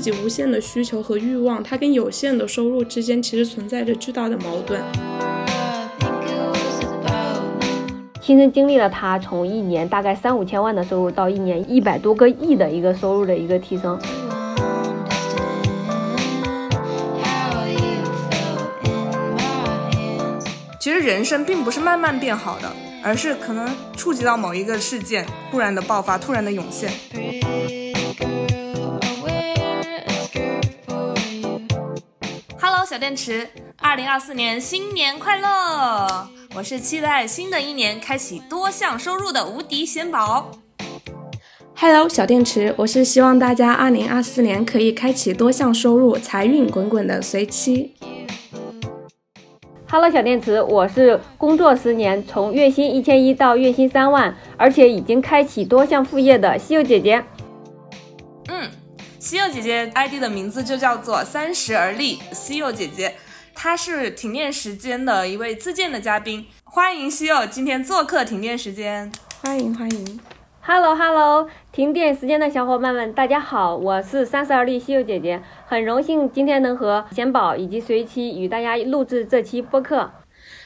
自己无限的需求和欲望，它跟有限的收入之间其实存在着巨大的矛盾。亲身经历了他从一年大概三五千万的收入到一年一百多个亿的一个收入的一个提升。其实人生并不是慢慢变好的，而是可能触及到某一个事件，突然的爆发，突然的涌现。小电池，二零二四年新年快乐！我是期待新的一年开启多项收入的无敌贤宝。Hello，小电池，我是希望大家二零二四年可以开启多项收入，财运滚滚的随妻。Hello，小电池，我是工作十年，从月薪一千一到月薪三万，而且已经开启多项副业的西柚姐姐。西柚姐姐 ID 的名字就叫做三十而立，西柚姐姐，她是停电时间的一位自荐的嘉宾，欢迎西柚今天做客停电时间，欢迎欢迎，Hello Hello，停电时间的小伙伴们，大家好，我是三十而立西柚姐姐，很荣幸今天能和贤宝以及随期与大家录制这期播客。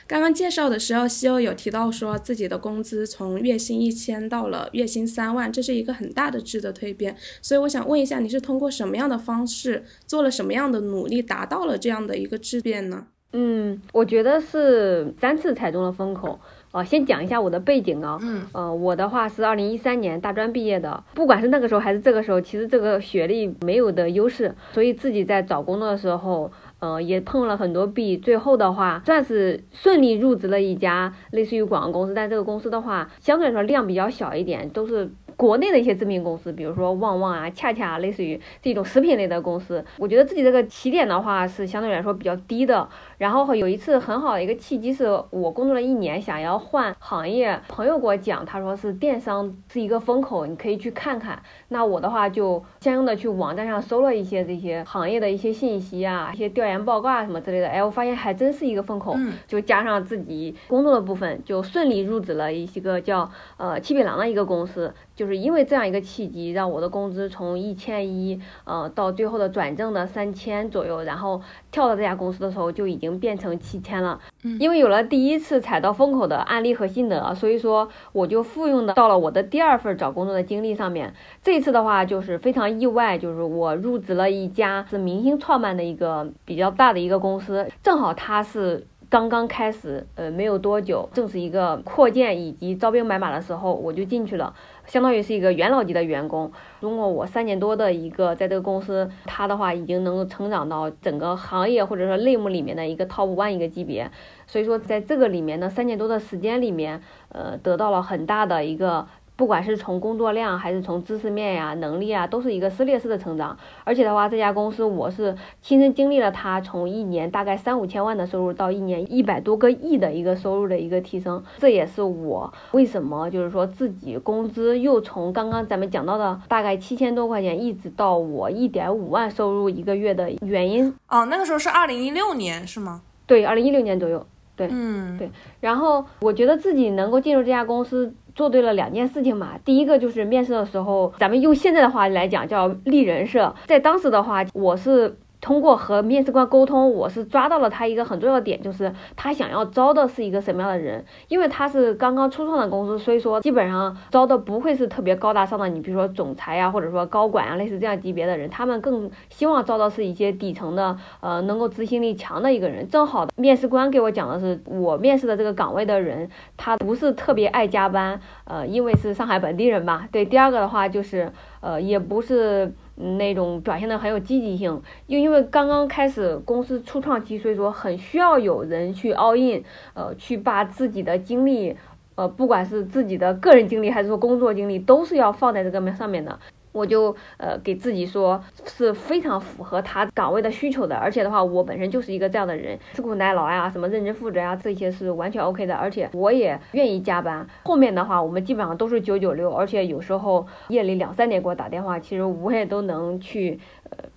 刚刚介绍的时候，西欧有提到说自己的工资从月薪一千到了月薪三万，这是一个很大的质的蜕变。所以我想问一下，你是通过什么样的方式，做了什么样的努力，达到了这样的一个质变呢？嗯，我觉得是三次踩中了风口。哦，先讲一下我的背景啊。嗯。呃，我的话是二零一三年大专毕业的，不管是那个时候还是这个时候，其实这个学历没有的优势，所以自己在找工作的时候。嗯，也碰了很多壁，最后的话算是顺利入职了一家类似于广告公司，但这个公司的话相对来说量比较小一点，都是。国内的一些知名公司，比如说旺旺啊、恰恰，啊类似于这种食品类的公司，我觉得自己这个起点的话是相对来说比较低的。然后有一次很好的一个契机，是我工作了一年，想要换行业，朋友给我讲，他说是电商是一个风口，你可以去看看。那我的话就相应的去网站上搜了一些这些行业的一些信息啊、一些调研报告啊什么之类的。哎，我发现还真是一个风口，就加上自己工作的部分，就顺利入职了一些个叫呃七匹狼的一个公司。就是因为这样一个契机，让我的工资从一千一，呃，到最后的转正的三千左右，然后跳到这家公司的时候就已经变成七千了。嗯，因为有了第一次踩到风口的案例和心得，所以说我就复用的到了我的第二份找工作的经历上面。这次的话就是非常意外，就是我入职了一家是明星创办的一个比较大的一个公司，正好它是。刚刚开始，呃，没有多久，正是一个扩建以及招兵买马的时候，我就进去了，相当于是一个元老级的员工。如果我三年多的一个在这个公司，他的话已经能够成长到整个行业或者说类目里面的一个 top one 一个级别。所以说，在这个里面呢，三年多的时间里面，呃，得到了很大的一个。不管是从工作量还是从知识面呀、能力啊，都是一个撕裂式的成长。而且的话，这家公司我是亲身经历了它从一年大概三五千万的收入到一年一百多个亿的一个收入的一个提升。这也是我为什么就是说自己工资又从刚刚咱们讲到的大概七千多块钱，一直到我一点五万收入一个月的原因。哦，那个时候是二零一六年是吗？对，二零一六年左右。对，嗯，对。然后我觉得自己能够进入这家公司。做对了两件事情嘛，第一个就是面试的时候，咱们用现在的话来讲叫立人设，在当时的话，我是。通过和面试官沟通，我是抓到了他一个很重要的点，就是他想要招的是一个什么样的人。因为他是刚刚初创的公司，所以说基本上招的不会是特别高大上的，你比如说总裁呀，或者说高管啊，类似这样级别的人。他们更希望招的是一些底层的，呃，能够执行力强的一个人。正好面试官给我讲的是，我面试的这个岗位的人，他不是特别爱加班，呃，因为是上海本地人吧。对，第二个的话就是，呃，也不是。那种表现的很有积极性，又因为刚刚开始公司初创期，所以说很需要有人去 all in，呃，去把自己的精力，呃，不管是自己的个人经历还是说工作经历，都是要放在这个面上面的。我就呃给自己说是非常符合他岗位的需求的，而且的话，我本身就是一个这样的人，吃苦耐劳呀，什么认真负责呀，这些是完全 OK 的，而且我也愿意加班。后面的话，我们基本上都是九九六，而且有时候夜里两三点给我打电话，其实我也都能去。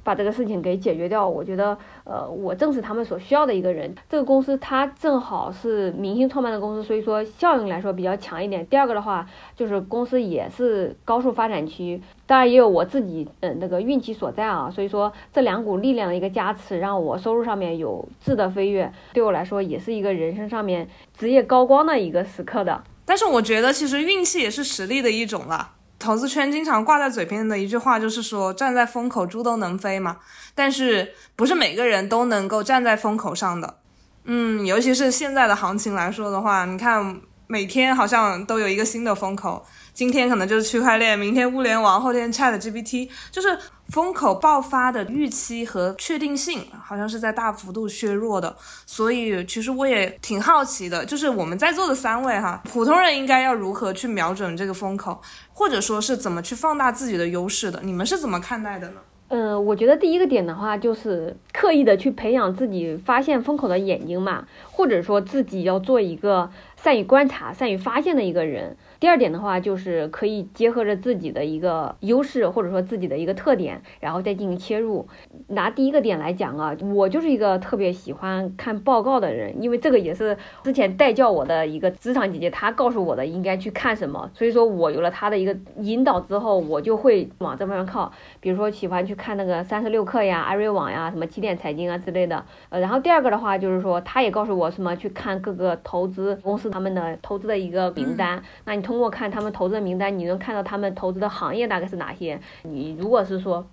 把这个事情给解决掉。我觉得，呃，我正是他们所需要的一个人。这个公司它正好是明星创办的公司，所以说效应来说比较强一点。第二个的话，就是公司也是高速发展区，当然也有我自己嗯那个运气所在啊。所以说这两股力量的一个加持，让我收入上面有质的飞跃，对我来说也是一个人生上面职业高光的一个时刻的。但是我觉得其实运气也是实力的一种了。投资圈经常挂在嘴边的一句话就是说，站在风口猪都能飞嘛。但是不是每个人都能够站在风口上的。嗯，尤其是现在的行情来说的话，你看每天好像都有一个新的风口。今天可能就是区块链，明天物联网，后天 Chat GPT，就是风口爆发的预期和确定性好像是在大幅度削弱的。所以其实我也挺好奇的，就是我们在座的三位哈，普通人应该要如何去瞄准这个风口，或者说是怎么去放大自己的优势的？你们是怎么看待的呢？嗯，我觉得第一个点的话，就是刻意的去培养自己发现风口的眼睛嘛，或者说自己要做一个善于观察、善于发现的一个人。第二点的话，就是可以结合着自己的一个优势，或者说自己的一个特点，然后再进行切入。拿第一个点来讲啊，我就是一个特别喜欢看报告的人，因为这个也是之前带教我的一个职场姐姐她告诉我的，应该去看什么。所以说我有了她的一个引导之后，我就会往这方面靠。比如说喜欢去看那个三十六氪呀、艾瑞网呀、什么起点财经啊之类的。呃，然后第二个的话就是说，她也告诉我什么去看各个投资公司他们的投资的一个名单。那你。通过看他们投资的名单，你能看到他们投资的行业大概是哪些。你如果是说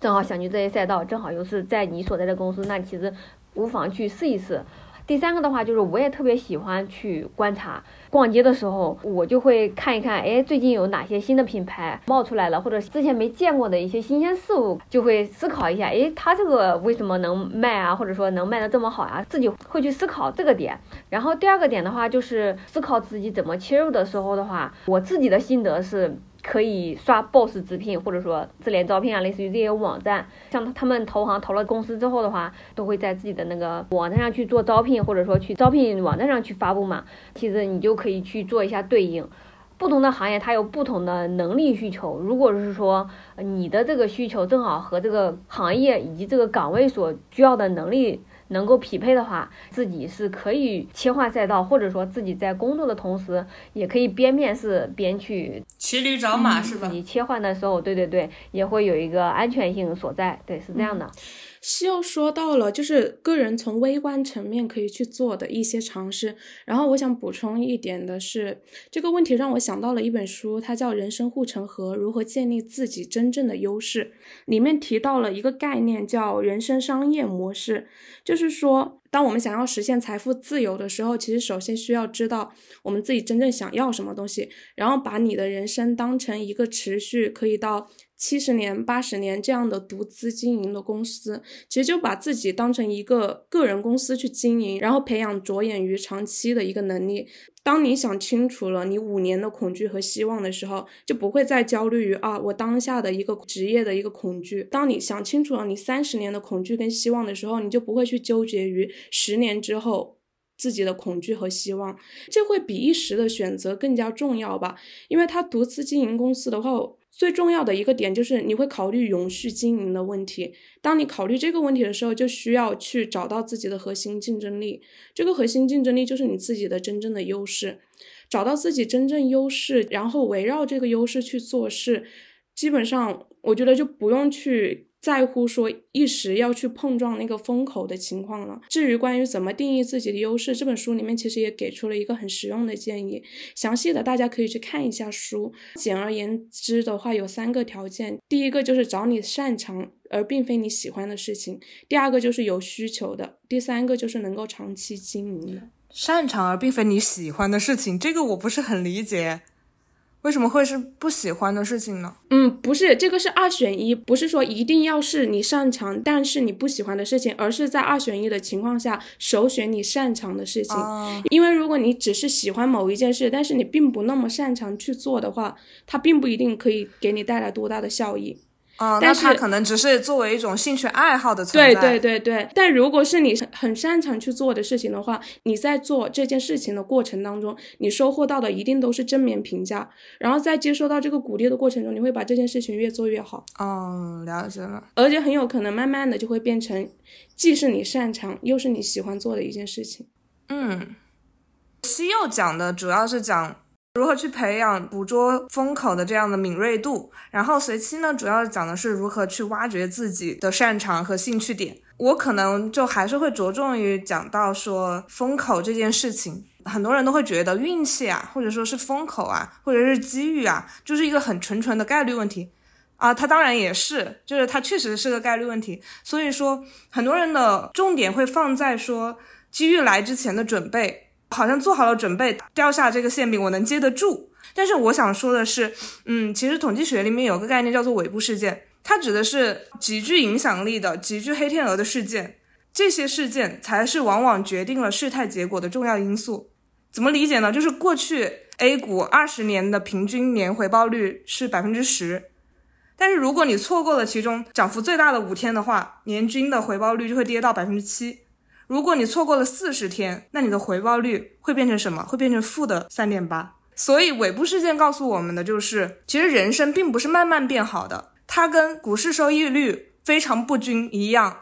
正好想去这些赛道，正好又是在你所在的公司，那其实无妨去试一试。第三个的话，就是我也特别喜欢去观察，逛街的时候我就会看一看，哎，最近有哪些新的品牌冒出来了，或者之前没见过的一些新鲜事物，就会思考一下，哎，它这个为什么能卖啊，或者说能卖的这么好呀？自己会去思考这个点。然后第二个点的话，就是思考自己怎么切入的时候的话，我自己的心得是。可以刷 boss 直聘，或者说智联招聘啊，类似于这些网站，像他们投行投了公司之后的话，都会在自己的那个网站上去做招聘，或者说去招聘网站上去发布嘛。其实你就可以去做一下对应，不同的行业它有不同的能力需求。如果是说你的这个需求正好和这个行业以及这个岗位所需要的能力。能够匹配的话，自己是可以切换赛道，或者说自己在工作的同时，也可以边面试边去骑驴找马，是吧？你切换的时候，对对对，也会有一个安全性所在，对，是这样的。西又说到了，就是个人从微观层面可以去做的一些尝试。然后我想补充一点的是，这个问题让我想到了一本书，它叫《人生护城河：如何建立自己真正的优势》。里面提到了一个概念，叫人生商业模式。就是说，当我们想要实现财富自由的时候，其实首先需要知道我们自己真正想要什么东西，然后把你的人生当成一个持续可以到。七十年、八十年这样的独资经营的公司，其实就把自己当成一个个人公司去经营，然后培养着眼于长期的一个能力。当你想清楚了你五年的恐惧和希望的时候，就不会再焦虑于啊我当下的一个职业的一个恐惧。当你想清楚了你三十年的恐惧跟希望的时候，你就不会去纠结于十年之后自己的恐惧和希望，这会比一时的选择更加重要吧？因为他独资经营公司的话。最重要的一个点就是你会考虑永续经营的问题。当你考虑这个问题的时候，就需要去找到自己的核心竞争力。这个核心竞争力就是你自己的真正的优势。找到自己真正优势，然后围绕这个优势去做事，基本上我觉得就不用去。在乎说一时要去碰撞那个风口的情况了。至于关于怎么定义自己的优势，这本书里面其实也给出了一个很实用的建议。详细的大家可以去看一下书。简而言之的话，有三个条件：第一个就是找你擅长而并非你喜欢的事情；第二个就是有需求的；第三个就是能够长期经营的。擅长而并非你喜欢的事情，这个我不是很理解。为什么会是不喜欢的事情呢？嗯，不是，这个是二选一，不是说一定要是你擅长但是你不喜欢的事情，而是在二选一的情况下首选你擅长的事情。因为如果你只是喜欢某一件事，但是你并不那么擅长去做的话，它并不一定可以给你带来多大的效益。哦，但是可能只是作为一种兴趣爱好的存对在。对对对，但如果是你很擅长去做的事情的话，你在做这件事情的过程当中，你收获到的一定都是正面评价，然后在接收到这个鼓励的过程中，你会把这件事情越做越好，哦，了解了。而且很有可能慢慢的就会变成既是你擅长又是你喜欢做的一件事情。嗯，西柚讲的主要是讲如何去培养捕捉风口的这样的敏锐度，然后随期呢，主要讲的是如何去挖掘自己的擅长和兴趣点。我可能就还是会着重于讲到说风口这件事情，很多人都会觉得运气啊，或者说是风口啊，或者是机遇啊，就是一个很纯纯的概率问题。啊，它当然也是，就是它确实是个概率问题。所以说，很多人的重点会放在说机遇来之前的准备，好像做好了准备，掉下这个馅饼我能接得住。但是我想说的是，嗯，其实统计学里面有个概念叫做尾部事件，它指的是极具影响力的、极具黑天鹅的事件，这些事件才是往往决定了事态结果的重要因素。怎么理解呢？就是过去 A 股二十年的平均年回报率是百分之十。但是如果你错过了其中涨幅最大的五天的话，年均的回报率就会跌到百分之七。如果你错过了四十天，那你的回报率会变成什么？会变成负的三点八。所以尾部事件告诉我们的就是，其实人生并不是慢慢变好的，它跟股市收益率非常不均一样。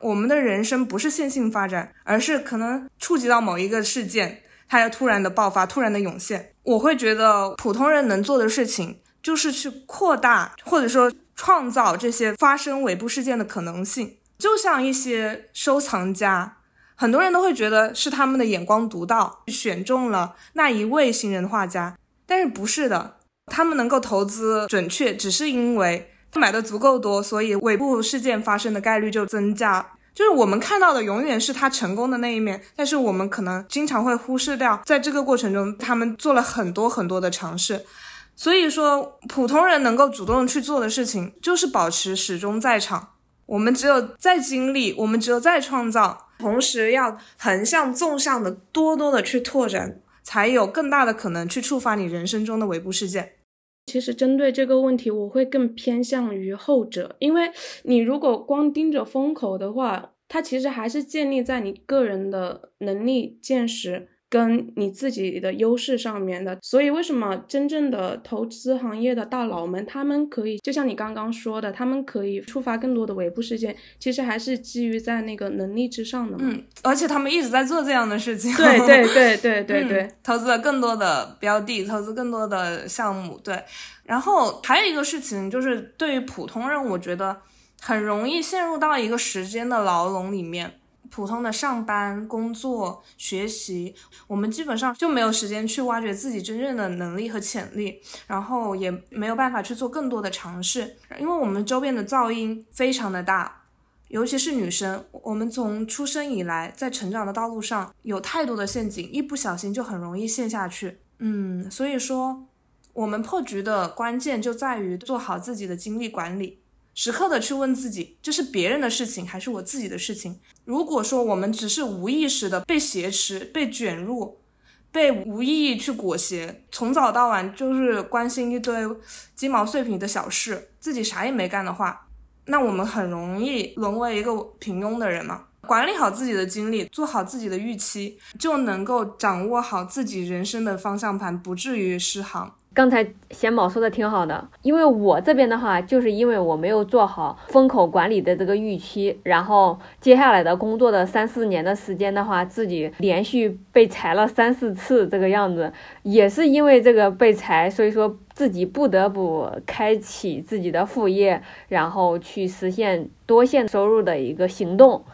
我们的人生不是线性发展，而是可能触及到某一个事件，它要突然的爆发，突然的涌现。我会觉得普通人能做的事情。就是去扩大或者说创造这些发生尾部事件的可能性，就像一些收藏家，很多人都会觉得是他们的眼光独到，选中了那一位新人画家，但是不是的，他们能够投资准确，只是因为他买的足够多，所以尾部事件发生的概率就增加。就是我们看到的永远是他成功的那一面，但是我们可能经常会忽视掉，在这个过程中，他们做了很多很多的尝试。所以说，普通人能够主动去做的事情，就是保持始终在场。我们只有在经历，我们只有在创造，同时要横向、纵向的多多的去拓展，才有更大的可能去触发你人生中的尾部事件。其实针对这个问题，我会更偏向于后者，因为你如果光盯着风口的话，它其实还是建立在你个人的能力、见识。跟你自己的优势上面的，所以为什么真正的投资行业的大佬们，他们可以就像你刚刚说的，他们可以触发更多的尾部事件，其实还是基于在那个能力之上的嘛。嗯，而且他们一直在做这样的事情。对 对对对对对、嗯，投资了更多的标的，投资更多的项目。对，然后还有一个事情就是，对于普通人，我觉得很容易陷入到一个时间的牢笼里面。普通的上班、工作、学习，我们基本上就没有时间去挖掘自己真正的能力和潜力，然后也没有办法去做更多的尝试，因为我们周边的噪音非常的大，尤其是女生，我们从出生以来，在成长的道路上有太多的陷阱，一不小心就很容易陷下去。嗯，所以说，我们破局的关键就在于做好自己的精力管理。时刻的去问自己，这是别人的事情还是我自己的事情？如果说我们只是无意识的被挟持、被卷入、被无意义去裹挟，从早到晚就是关心一堆鸡毛碎皮的小事，自己啥也没干的话，那我们很容易沦为一个平庸的人嘛。管理好自己的精力，做好自己的预期，就能够掌握好自己人生的方向盘，不至于失航。刚才贤宝说的挺好的，因为我这边的话，就是因为我没有做好风口管理的这个预期，然后接下来的工作的三四年的时间的话，自己连续被裁了三四次这个样子，也是因为这个被裁，所以说自己不得不开启自己的副业，然后去实现多线收入的一个行动。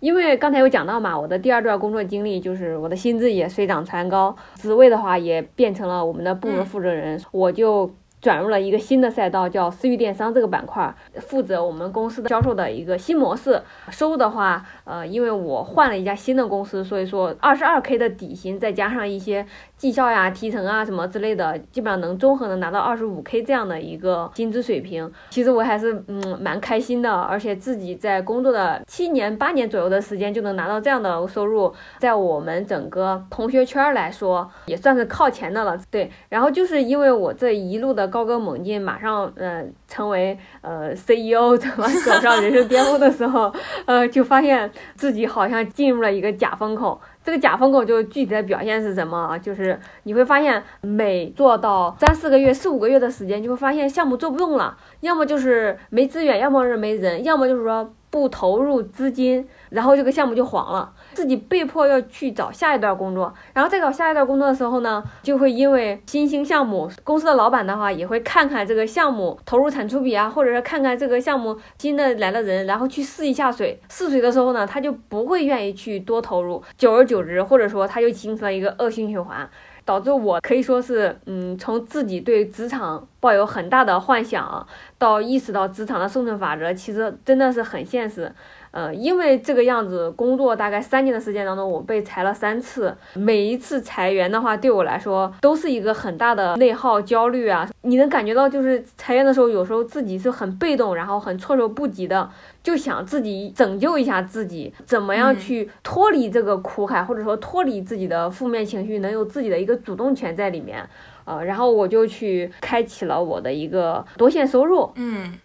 因为刚才有讲到嘛，我的第二段工作经历就是我的薪资也水涨船高，职位的话也变成了我们的部门负责人，我就转入了一个新的赛道，叫私域电商这个板块，负责我们公司的销售的一个新模式。收入的话，呃，因为我换了一家新的公司，所以说二十二 K 的底薪，再加上一些绩效呀、提成啊什么之类的，基本上能综合能拿到二十五 K 这样的一个薪资水平。其实我还是嗯蛮开心的，而且自己在工作的七年八年左右的时间就能拿到这样的收入，在我们整个同学圈来说也算是靠前的了。对，然后就是因为我这一路的高歌猛进，马上呃成为呃 CEO，怎么走上人生巅峰的时候，呃，就发现自己好像进入了一个假风口。这个假风口就具体的表现是什么？就是你会发现，每做到三四个月、四五个月的时间，就会发现项目做不动了，要么就是没资源，要么是没人，要么就是说不投入资金，然后这个项目就黄了。自己被迫要去找下一段工作，然后再找下一段工作的时候呢，就会因为新兴项目，公司的老板的话也会看看这个项目投入产出比啊，或者是看看这个项目新的来的人，然后去试一下水。试水的时候呢，他就不会愿意去多投入，久而久之，或者说他就形成了一个恶性循环，导致我可以说是，嗯，从自己对职场抱有很大的幻想，到意识到职场的生存法则，其实真的是很现实。呃，因为这个样子工作大概三年的时间当中，我被裁了三次。每一次裁员的话，对我来说都是一个很大的内耗、焦虑啊。你能感觉到，就是裁员的时候，有时候自己是很被动，然后很措手不及的，就想自己拯救一下自己，怎么样去脱离这个苦海，或者说脱离自己的负面情绪，能有自己的一个主动权在里面。呃，然后我就去开启了我的一个多线收入。嗯。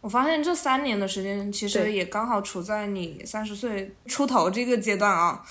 我发现这三年的时间，其实也刚好处在你三十岁出头这个阶段啊，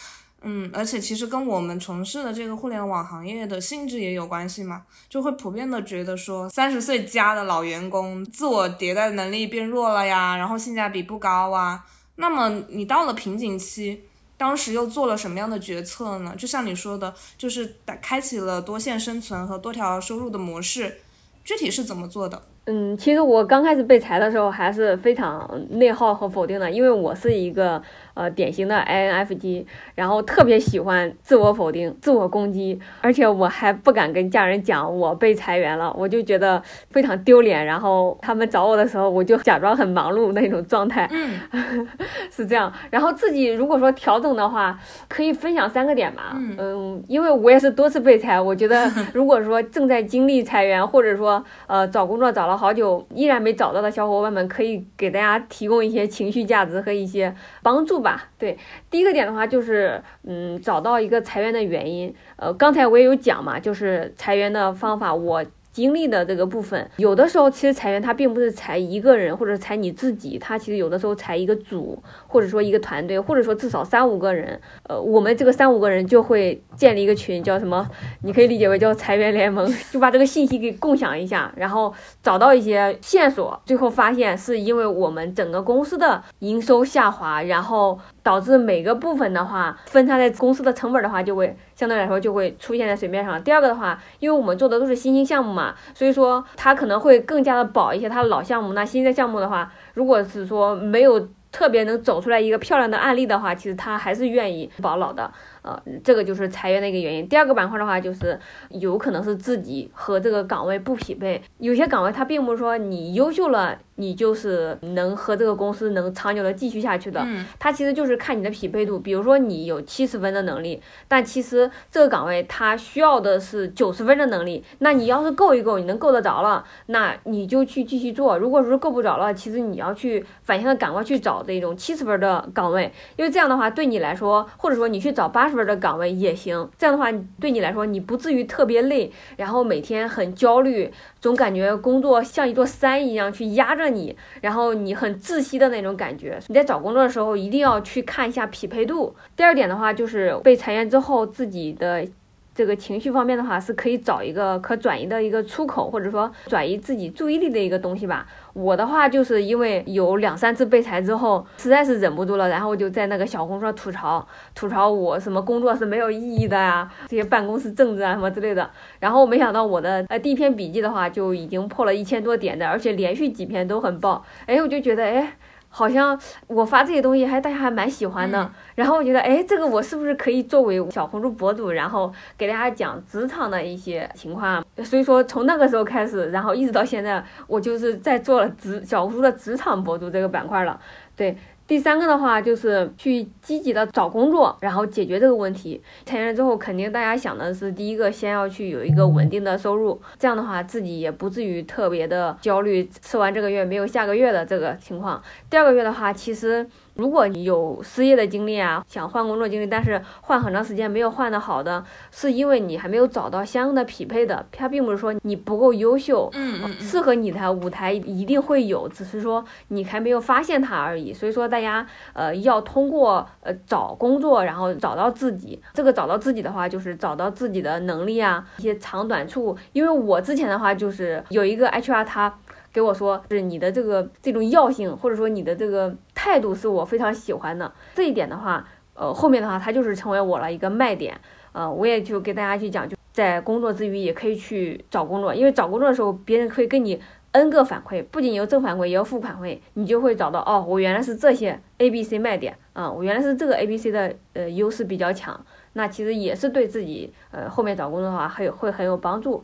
嗯，而且其实跟我们从事的这个互联网行业的性质也有关系嘛，就会普遍的觉得说，三十岁加的老员工自我迭代能力变弱了呀，然后性价比不高啊。那么你到了瓶颈期，当时又做了什么样的决策呢？就像你说的，就是打开启了多线生存和多条收入的模式，具体是怎么做的？嗯，其实我刚开始被裁的时候还是非常内耗和否定的，因为我是一个。呃，典型的 INFJ，然后特别喜欢自我否定、自我攻击，而且我还不敢跟家人讲我被裁员了，我就觉得非常丢脸。然后他们找我的时候，我就假装很忙碌那种状态，嗯，是这样。然后自己如果说调整的话，可以分享三个点吧。嗯，因为我也是多次被裁，我觉得 如果说正在经历裁员，或者说呃找工作找了好久依然没找到的小伙伴们，可以给大家提供一些情绪价值和一些帮助吧。对，第一个点的话就是，嗯，找到一个裁员的原因。呃，刚才我也有讲嘛，就是裁员的方法，我。经历的这个部分，有的时候其实裁员它并不是裁一个人或者裁你自己，它其实有的时候裁一个组，或者说一个团队，或者说至少三五个人。呃，我们这个三五个人就会建立一个群，叫什么？你可以理解为叫裁员联盟，就把这个信息给共享一下，然后找到一些线索，最后发现是因为我们整个公司的营收下滑，然后导致每个部分的话分摊在公司的成本的话就会。相对来说就会出现在水面上。第二个的话，因为我们做的都是新兴项目嘛，所以说它可能会更加的保一些它的老项目。那新的项目的话，如果是说没有特别能走出来一个漂亮的案例的话，其实它还是愿意保老的。呃，这个就是裁员的一个原因。第二个板块的话，就是有可能是自己和这个岗位不匹配。有些岗位它并不是说你优秀了，你就是能和这个公司能长久的继续下去的。嗯，它其实就是看你的匹配度。比如说你有七十分的能力，但其实这个岗位它需要的是九十分的能力。那你要是够一够，你能够得着了，那你就去继续做。如果说够不着了，其实你要去反向的赶快去找这种七十分的岗位，因为这样的话对你来说，或者说你去找八十。分的岗位也行，这样的话对你来说，你不至于特别累，然后每天很焦虑，总感觉工作像一座山一样去压着你，然后你很窒息的那种感觉。你在找工作的时候，一定要去看一下匹配度。第二点的话，就是被裁员之后自己的。这个情绪方面的话，是可以找一个可转移的一个出口，或者说转移自己注意力的一个东西吧。我的话就是因为有两三次被裁之后，实在是忍不住了，然后就在那个小红书上吐槽，吐槽我什么工作是没有意义的呀，这些办公室政治啊什么之类的。然后没想到我的呃第一篇笔记的话就已经破了一千多点的，而且连续几篇都很爆。哎，我就觉得哎。好像我发这些东西还大家还蛮喜欢的，然后我觉得，哎，这个我是不是可以作为小红书博主，然后给大家讲职场的一些情况？所以说从那个时候开始，然后一直到现在，我就是在做了职小红书的职场博主这个板块了，对。第三个的话就是去积极的找工作，然后解决这个问题。裁员之后，肯定大家想的是第一个先要去有一个稳定的收入，这样的话自己也不至于特别的焦虑，吃完这个月没有下个月的这个情况。第二个月的话，其实。如果你有失业的经历啊，想换工作经历，但是换很长时间没有换的好的，是因为你还没有找到相应的匹配的，它并不是说你不够优秀，嗯嗯，适合你的舞台一定会有，只是说你还没有发现它而已。所以说大家呃要通过呃找工作，然后找到自己。这个找到自己的话，就是找到自己的能力啊，一些长短处。因为我之前的话就是有一个 HR 他。给我说，是你的这个这种药性，或者说你的这个态度，是我非常喜欢的。这一点的话，呃，后面的话，它就是成为我了一个卖点。呃，我也就给大家去讲，就在工作之余也可以去找工作，因为找工作的时候，别人可以给你 N 个反馈，不仅有正反馈，也有负反馈，你就会找到哦，我原来是这些 A、B、C 卖点，啊，我原来是这个 A、B、C 的呃优势比较强，那其实也是对自己呃后面找工作的话，还有会很有帮助。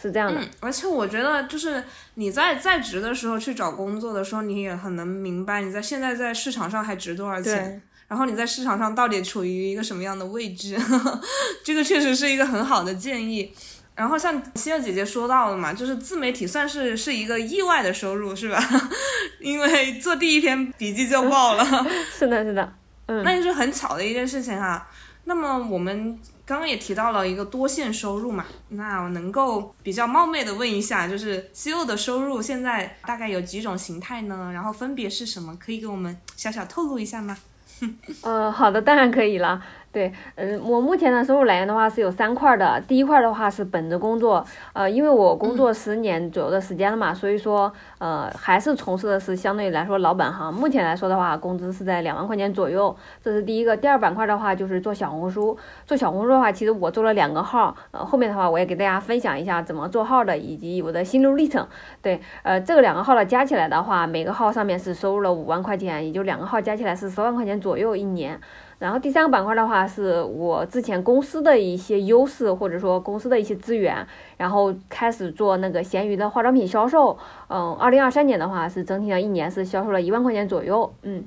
是这样的，嗯而且我觉得就是你在在职的时候去找工作的时候，你也很能明白你在现在在市场上还值多少钱，然后你在市场上到底处于一个什么样的位置，这个确实是一个很好的建议。然后像希尔姐姐说到的嘛，就是自媒体算是是一个意外的收入，是吧？因为做第一篇笔记就爆了，是的，是的，嗯，那就是很巧的一件事情哈。那么我们。刚刚也提到了一个多线收入嘛，那我能够比较冒昧的问一下，就是西柚的收入现在大概有几种形态呢？然后分别是什么？可以给我们小小透露一下吗？呃，好的，当然可以了。对，嗯，我目前的收入来源的话是有三块的。第一块的话是本职工作，呃，因为我工作十年左右的时间了嘛，所以说，呃，还是从事的是相对来说老本行。目前来说的话，工资是在两万块钱左右，这是第一个。第二板块的话就是做小红书，做小红书的话，其实我做了两个号，呃，后面的话我也给大家分享一下怎么做号的，以及我的心路历程。对，呃，这个两个号的加起来的话，每个号上面是收入了五万块钱，也就两个号加起来是十万块钱左右一年。然后第三个板块的话，是我之前公司的一些优势，或者说公司的一些资源，然后开始做那个闲鱼的化妆品销售。嗯，二零二三年的话，是整体上一年是销售了一万块钱左右。嗯，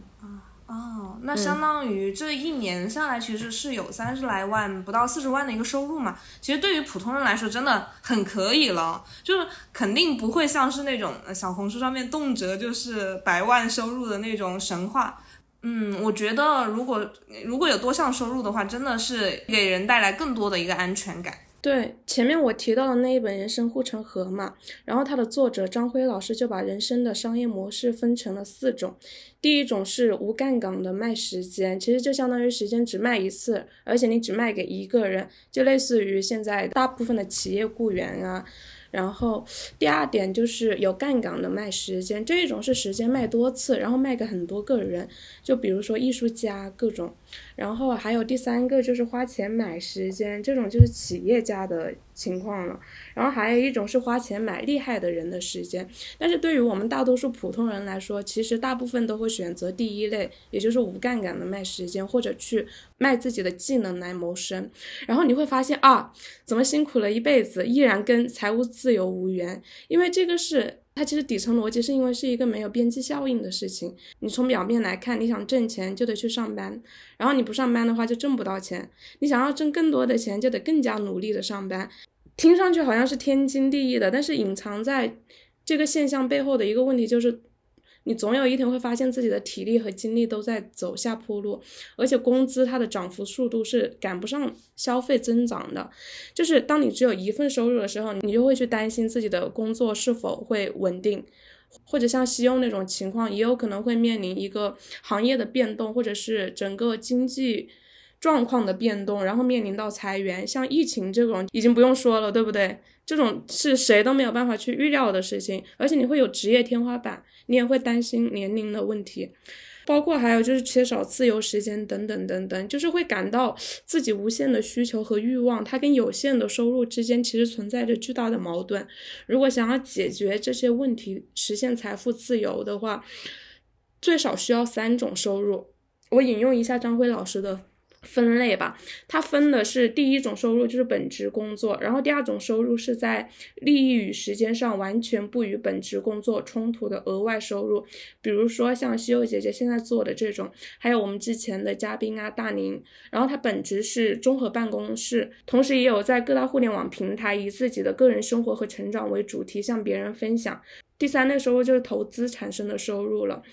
哦，那相当于这一年下来，其实是有三十来万，不到四十万的一个收入嘛。其实对于普通人来说，真的很可以了，就是肯定不会像是那种小红书上面动辄就是百万收入的那种神话。嗯，我觉得如果如果有多项收入的话，真的是给人带来更多的一个安全感。对，前面我提到的那一本《人生护城河》嘛，然后它的作者张辉老师就把人生的商业模式分成了四种。第一种是无杠杆的卖时间，其实就相当于时间只卖一次，而且你只卖给一个人，就类似于现在大部分的企业雇员啊。然后第二点就是有杠杆的卖时间，这一种是时间卖多次，然后卖给很多个人，就比如说艺术家各种。然后还有第三个就是花钱买时间，这种就是企业家的情况了。然后还有一种是花钱买厉害的人的时间，但是对于我们大多数普通人来说，其实大部分都会选择第一类，也就是无杠杆的卖时间，或者去卖自己的技能来谋生。然后你会发现啊，怎么辛苦了一辈子，依然跟财务自由无缘，因为这个是。它其实底层逻辑是因为是一个没有边际效应的事情。你从表面来看，你想挣钱就得去上班，然后你不上班的话就挣不到钱。你想要挣更多的钱，就得更加努力的上班。听上去好像是天经地义的，但是隐藏在这个现象背后的一个问题就是。你总有一天会发现自己的体力和精力都在走下坡路，而且工资它的涨幅速度是赶不上消费增长的。就是当你只有一份收入的时候，你就会去担心自己的工作是否会稳定，或者像西欧那种情况，也有可能会面临一个行业的变动，或者是整个经济状况的变动，然后面临到裁员。像疫情这种已经不用说了，对不对？这种是谁都没有办法去预料的事情，而且你会有职业天花板。你也会担心年龄的问题，包括还有就是缺少自由时间等等等等，就是会感到自己无限的需求和欲望，它跟有限的收入之间其实存在着巨大的矛盾。如果想要解决这些问题，实现财富自由的话，最少需要三种收入。我引用一下张辉老师的。分类吧，它分的是第一种收入就是本职工作，然后第二种收入是在利益与时间上完全不与本职工作冲突的额外收入，比如说像西柚姐姐现在做的这种，还有我们之前的嘉宾啊大宁，然后他本职是综合办公室，同时也有在各大互联网平台以自己的个人生活和成长为主题向别人分享。第三类收入就是投资产生的收入了。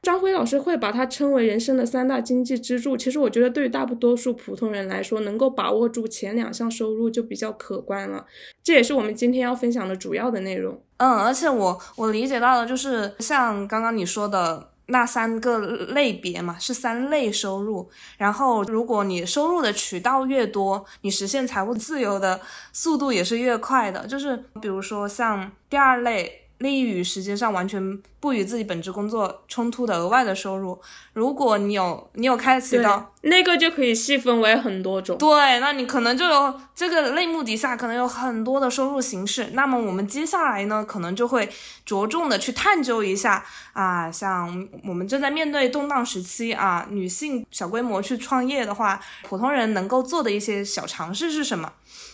张辉老师会把它称为人生的三大经济支柱。其实我觉得，对于大多数普通人来说，能够把握住前两项收入就比较可观了。这也是我们今天要分享的主要的内容。嗯，而且我我理解到的就是像刚刚你说的那三个类别嘛，是三类收入。然后，如果你收入的渠道越多，你实现财务自由的速度也是越快的。就是比如说像第二类。利益与时间上完全不与自己本职工作冲突的额外的收入，如果你有你有开启到那个，就可以细分为很多种。对，那你可能就有这个类目底下可能有很多的收入形式。那么我们接下来呢，可能就会着重的去探究一下啊，像我们正在面对动荡时期啊，女性小规模去创业的话，普通人能够做的一些小尝试是什么？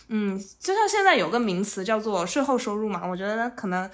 嗯，就像现在有个名词叫做税后收入嘛，我觉得可能。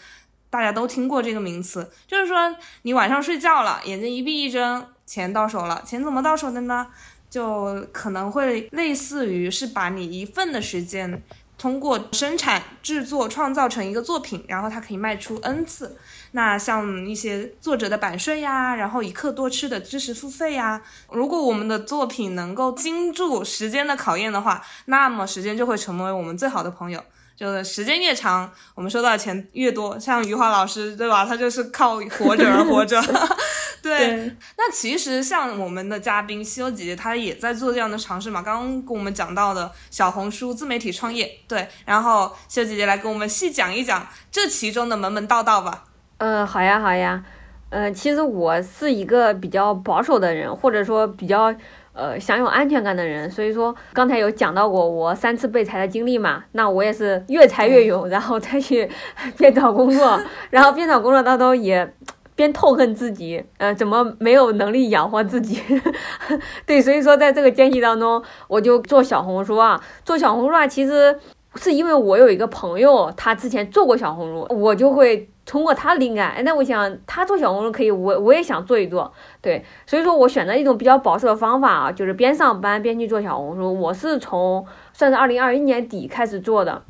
大家都听过这个名词，就是说你晚上睡觉了，眼睛一闭一睁，钱到手了。钱怎么到手的呢？就可能会类似于是把你一份的时间，通过生产、制作、创造成一个作品，然后它可以卖出 n 次。那像一些作者的版税呀，然后一刻多吃的知识付费呀，如果我们的作品能够经住时间的考验的话，那么时间就会成为我们最好的朋友。就是时间越长，我们收到的钱越多。像余华老师，对吧？他就是靠活着而活着。对。那其实像我们的嘉宾西欧姐姐，她也在做这样的尝试嘛。刚刚跟我们讲到的小红书自媒体创业，对。然后西欧姐姐来跟我们细讲一讲这其中的门门道道吧。嗯，好呀，好呀。嗯，其实我是一个比较保守的人，或者说比较。呃，享有安全感的人，所以说刚才有讲到过我三次被裁的经历嘛，那我也是越裁越勇，然后再去 边找工作，然后边找工作当中也边痛恨自己，呃，怎么没有能力养活自己？对，所以说在这个间隙当中，我就做小红书啊，做小红书啊，其实是因为我有一个朋友，他之前做过小红书，我就会。通过他灵感，哎，那我想他做小红书可以，我我也想做一做，对，所以说我选择一种比较保守的方法啊，就是边上班边去做小红书。我是从算是二零二一年底开始做的。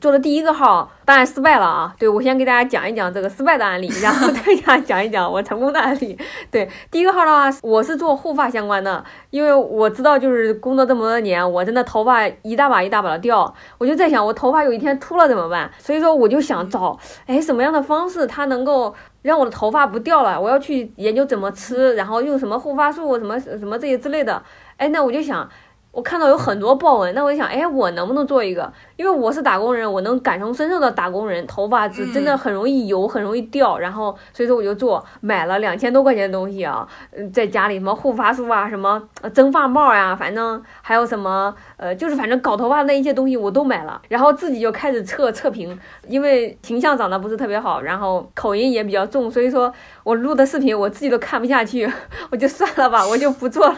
做的第一个号当然失败了啊！对我先给大家讲一讲这个失败的案例，然后再给大家讲一讲我成功的案例。对，第一个号的话，我是做护发相关的，因为我知道就是工作这么多年，我真的头发一大把一大把的掉，我就在想我头发有一天秃了怎么办？所以说我就想找，哎，什么样的方式它能够让我的头发不掉了？我要去研究怎么吃，然后用什么护发素，什么什么这些之类的。哎，那我就想。我看到有很多豹纹，那我就想，哎，我能不能做一个？因为我是打工人，我能感同身受的打工人，头发是真的很容易油，很容易掉。然后，所以说我就做，买了两千多块钱的东西啊，嗯，在家里什么护发素啊，什么蒸发帽呀，反正还有什么，呃，就是反正搞头发那一些东西我都买了。然后自己就开始测测评，因为形象长得不是特别好，然后口音也比较重，所以说我录的视频我自己都看不下去，我就算了吧，我就不做了。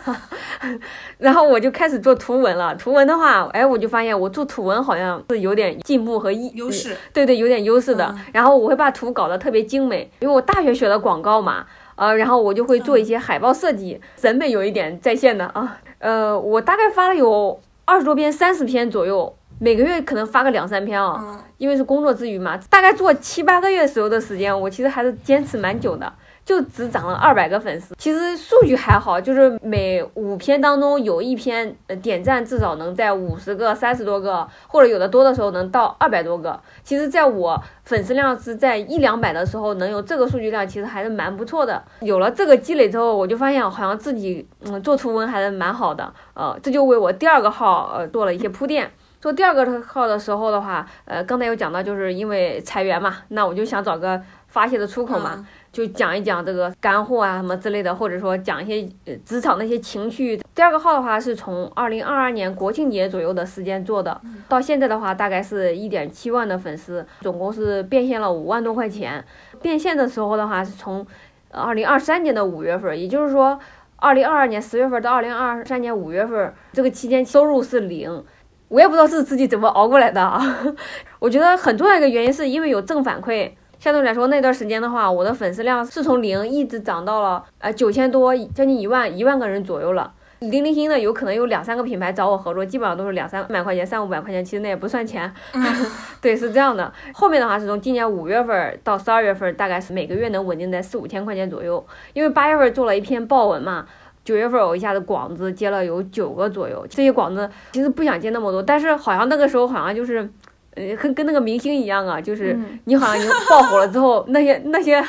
然后我就开始。做图文了，图文的话，哎，我就发现我做图文好像是有点进步和优势，对对，有点优势的。然后我会把图搞得特别精美，因为我大学学的广告嘛，呃，然后我就会做一些海报设计，审美有一点在线的啊。呃，我大概发了有二十多篇，三十篇左右，每个月可能发个两三篇啊，因为是工作之余嘛，大概做七八个月时候的时间，我其实还是坚持蛮久的。就只涨了二百个粉丝，其实数据还好，就是每五篇当中有一篇呃点赞至少能在五十个、三十多个，或者有的多的时候能到二百多个。其实，在我粉丝量是在一两百的时候，能有这个数据量，其实还是蛮不错的。有了这个积累之后，我就发现好像自己嗯做图文还是蛮好的，呃，这就为我第二个号呃做了一些铺垫。做第二个号的时候的话，呃，刚才有讲到，就是因为裁员嘛，那我就想找个发泄的出口嘛。就讲一讲这个干货啊什么之类的，或者说讲一些职场那些情绪。第二个号的话是从二零二二年国庆节左右的时间做的，到现在的话大概是一点七万的粉丝，总共是变现了五万多块钱。变现的时候的话是从二零二三年的五月份，也就是说二零二二年十月份到二零二三年五月份这个期间收入是零，我也不知道是自己怎么熬过来的啊。我觉得很重要一个原因是因为有正反馈。相对来说，那段时间的话，我的粉丝量是从零一直涨到了呃九千多，将近一万一万个人左右了。零零星的有可能有两三个品牌找我合作，基本上都是两三百块钱、三五百块钱，其实那也不算钱。对，是这样的。后面的话是从今年五月份到十二月份，大概是每个月能稳定在四五千块钱左右。因为八月份做了一篇报文嘛，九月份我一下子广子接了有九个左右。这些广子其实不想接那么多，但是好像那个时候好像就是，呃，跟跟那个明星一样啊，就是你好像已经爆火了之后，那些那些。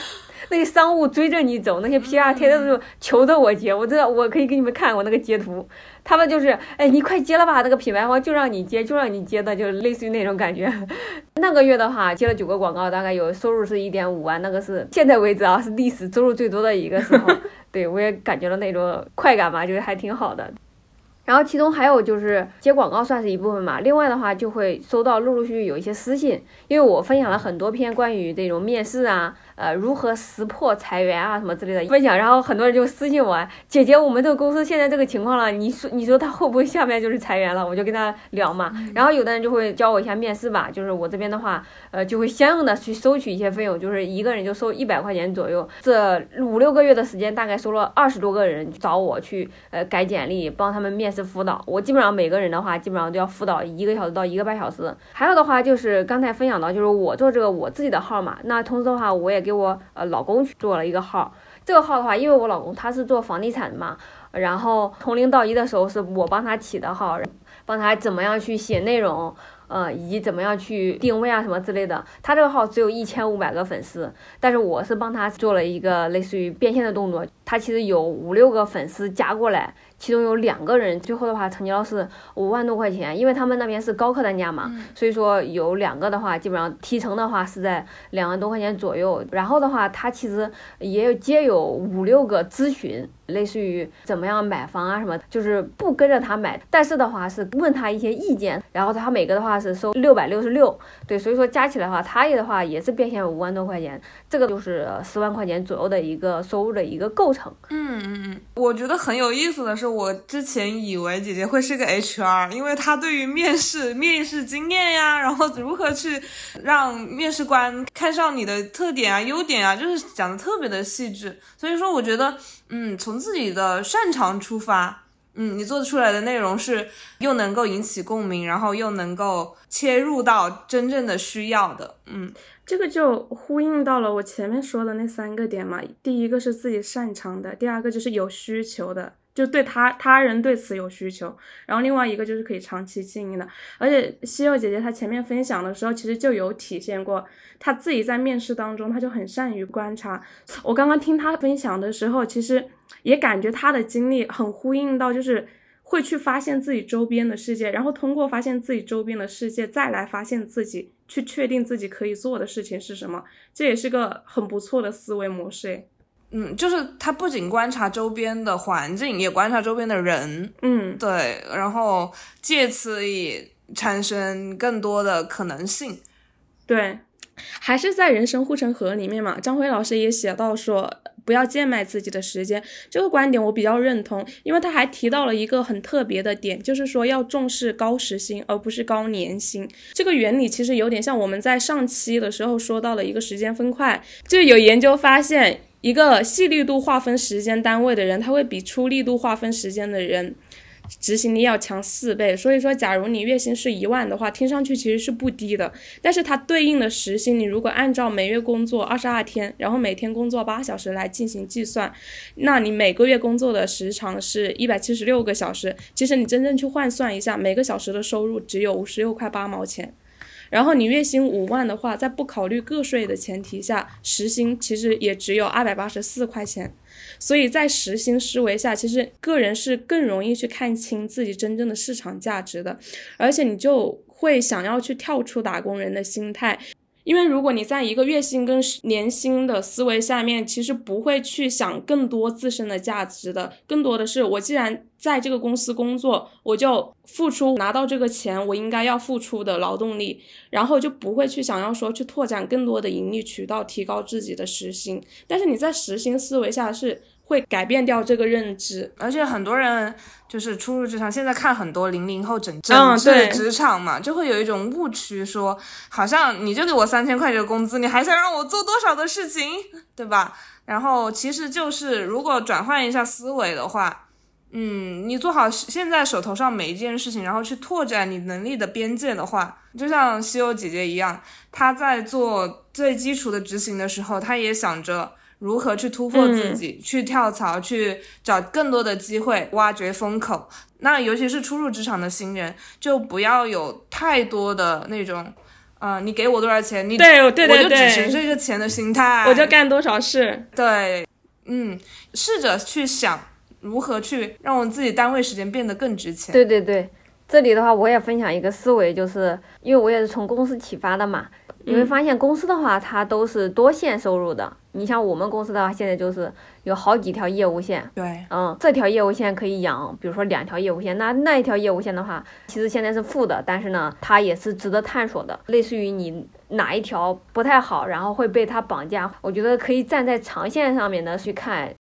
那些商务追着你走，那些 PR 天天都求着我接，我知道我可以给你们看我那个截图，他们就是，哎，你快接了吧，那个品牌方就让你接，就让你接的，就是类似于那种感觉。那个月的话，接了九个广告，大概有收入是一点五万，那个是现在为止啊，是历史收入最多的一个时候。对我也感觉到那种快感嘛，就是还挺好的。然后其中还有就是接广告算是一部分嘛，另外的话就会收到陆陆续续有一些私信，因为我分享了很多篇关于这种面试啊。呃，如何识破裁员啊，什么之类的分享，然后很多人就私信我，姐姐，我们这个公司现在这个情况了，你说，你说他会不会下面就是裁员了？我就跟他聊嘛，然后有的人就会教我一下面试吧，就是我这边的话，呃，就会相应的去收取一些费用，就是一个人就收一百块钱左右，这五六个月的时间，大概收了二十多个人找我去，呃，改简历，帮他们面试辅导，我基本上每个人的话，基本上都要辅导一个小时到一个半小时。还有的话就是刚才分享到，就是我做这个我自己的号嘛，那同时的话，我也给我呃老公去做了一个号，这个号的话，因为我老公他是做房地产的嘛，然后从零到一的时候是我帮他起的号，帮他怎么样去写内容，呃，以及怎么样去定位啊什么之类的。他这个号只有一千五百个粉丝，但是我是帮他做了一个类似于变现的动作，他其实有五六个粉丝加过来。其中有两个人，最后的话成交是五万多块钱，因为他们那边是高客单价嘛，所以说有两个的话，基本上提成的话是在两万多块钱左右。然后的话，他其实也有接有五六个咨询。类似于怎么样买房啊什么，就是不跟着他买，但是的话是问他一些意见，然后他每个的话是收六百六十六，对，所以说加起来的话，他也的话也是变现五万多块钱，这个就是十万块钱左右的一个收入的一个构成。嗯嗯嗯，我觉得很有意思的是，我之前以为姐姐会是个 HR，因为她对于面试、面试经验呀，然后如何去让面试官看上你的特点啊、优点啊，就是讲的特别的细致，所以说我觉得。嗯，从自己的擅长出发，嗯，你做出来的内容是又能够引起共鸣，然后又能够切入到真正的需要的，嗯，这个就呼应到了我前面说的那三个点嘛。第一个是自己擅长的，第二个就是有需求的。就对他他人对此有需求，然后另外一个就是可以长期经营的，而且西柚姐姐她前面分享的时候，其实就有体现过，她自己在面试当中，她就很善于观察。我刚刚听她分享的时候，其实也感觉她的经历很呼应到，就是会去发现自己周边的世界，然后通过发现自己周边的世界，再来发现自己，去确定自己可以做的事情是什么，这也是个很不错的思维模式诶。嗯，就是他不仅观察周边的环境，也观察周边的人，嗯，对，然后借此以产生更多的可能性。对，还是在人生护城河里面嘛。张辉老师也写到说，不要贱卖自己的时间，这个观点我比较认同，因为他还提到了一个很特别的点，就是说要重视高时薪而不是高年薪。这个原理其实有点像我们在上期的时候说到了一个时间分块，就有研究发现。一个细力度划分时间单位的人，他会比粗力度划分时间的人执行力要强四倍。所以说，假如你月薪是一万的话，听上去其实是不低的。但是它对应的时薪，你如果按照每月工作二十二天，然后每天工作八小时来进行计算，那你每个月工作的时长是一百七十六个小时。其实你真正去换算一下，每个小时的收入只有五十六块八毛钱。然后你月薪五万的话，在不考虑个税的前提下，时薪其实也只有二百八十四块钱。所以在时薪思维下，其实个人是更容易去看清自己真正的市场价值的，而且你就会想要去跳出打工人的心态。因为如果你在一个月薪跟年薪的思维下面，其实不会去想更多自身的价值的，更多的是我既然在这个公司工作，我就付出拿到这个钱，我应该要付出的劳动力，然后就不会去想要说去拓展更多的盈利渠道，提高自己的时薪。但是你在时薪思维下是。会改变掉这个认知，而且很多人就是初入职场，现在看很多零零后整整治职场嘛，就会有一种误区，说好像你就给我三千块这个工资，你还想让我做多少的事情，对吧？然后其实就是如果转换一下思维的话，嗯，你做好现在手头上每一件事情，然后去拓展你能力的边界的话，就像西欧姐姐一样，她在做最基础的执行的时候，她也想着如何去突破自己，去跳槽，去找更多的机会，挖掘风口。那尤其是初入职场的新人，就不要有太多的那种，呃，你给我多少钱，你对对对，我就只是这个钱的心态，我就干多少事。对，嗯，试着去想。如何去让我自己单位时间变得更值钱？对对对，这里的话我也分享一个思维，就是因为我也是从公司启发的嘛，你会发现公司的话它都是多线收入的。你像我们公司的话，现在就是有好几条业务线。对，嗯，这条业务线可以养，比如说两条业务线，那那一条业务线的话，其实现在是负的，但是呢，它也是值得探索的。类似于你哪一条不太好，然后会被它绑架，我觉得可以站在长线上面呢去看。